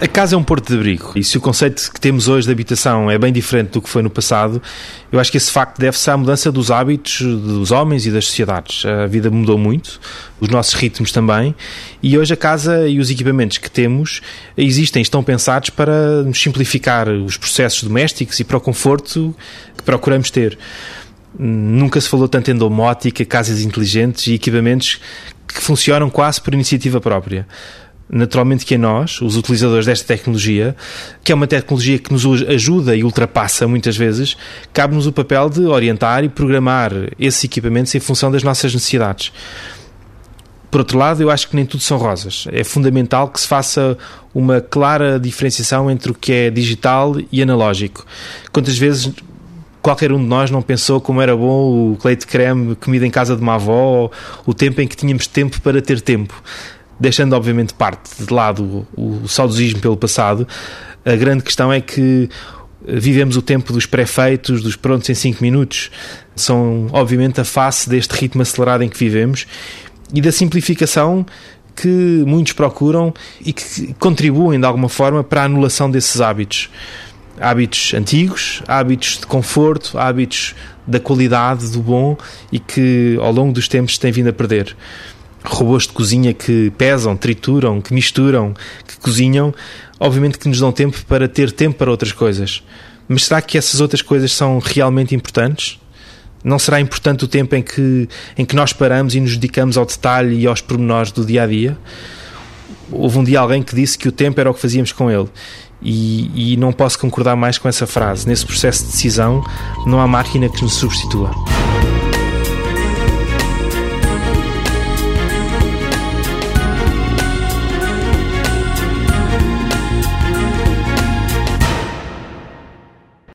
A casa é um porto de abrigo e se o conceito que temos hoje de habitação é bem diferente do que foi no passado, eu acho que esse facto deve-se à mudança dos hábitos dos homens e das sociedades. A vida mudou muito, os nossos ritmos também, e hoje a casa e os equipamentos que temos existem, estão pensados para nos simplificar os processos domésticos e para o conforto que procuramos ter. Nunca se falou tanto em domótica, casas inteligentes e equipamentos que funcionam quase por iniciativa própria naturalmente que a nós, os utilizadores desta tecnologia, que é uma tecnologia que nos ajuda e ultrapassa muitas vezes, cabe-nos o papel de orientar e programar esses equipamentos em função das nossas necessidades. Por outro lado, eu acho que nem tudo são rosas. É fundamental que se faça uma clara diferenciação entre o que é digital e analógico. Quantas vezes qualquer um de nós não pensou como era bom o leite creme comida em casa de uma avó, o tempo em que tínhamos tempo para ter tempo deixando obviamente parte de lado o, o saudosismo pelo passado, a grande questão é que vivemos o tempo dos pré-feitos, dos prontos em 5 minutos. São, obviamente, a face deste ritmo acelerado em que vivemos e da simplificação que muitos procuram e que contribuem de alguma forma para a anulação desses hábitos. Hábitos antigos, hábitos de conforto, hábitos da qualidade, do bom e que ao longo dos tempos têm vindo a perder robôs de cozinha que pesam, trituram, que misturam, que cozinham, obviamente que nos dão tempo para ter tempo para outras coisas. Mas será que essas outras coisas são realmente importantes? Não será importante o tempo em que, em que nós paramos e nos dedicamos ao detalhe e aos pormenores do dia a dia? Houve um dia alguém que disse que o tempo era o que fazíamos com ele. E, e não posso concordar mais com essa frase. Nesse processo de decisão, não há máquina que nos substitua.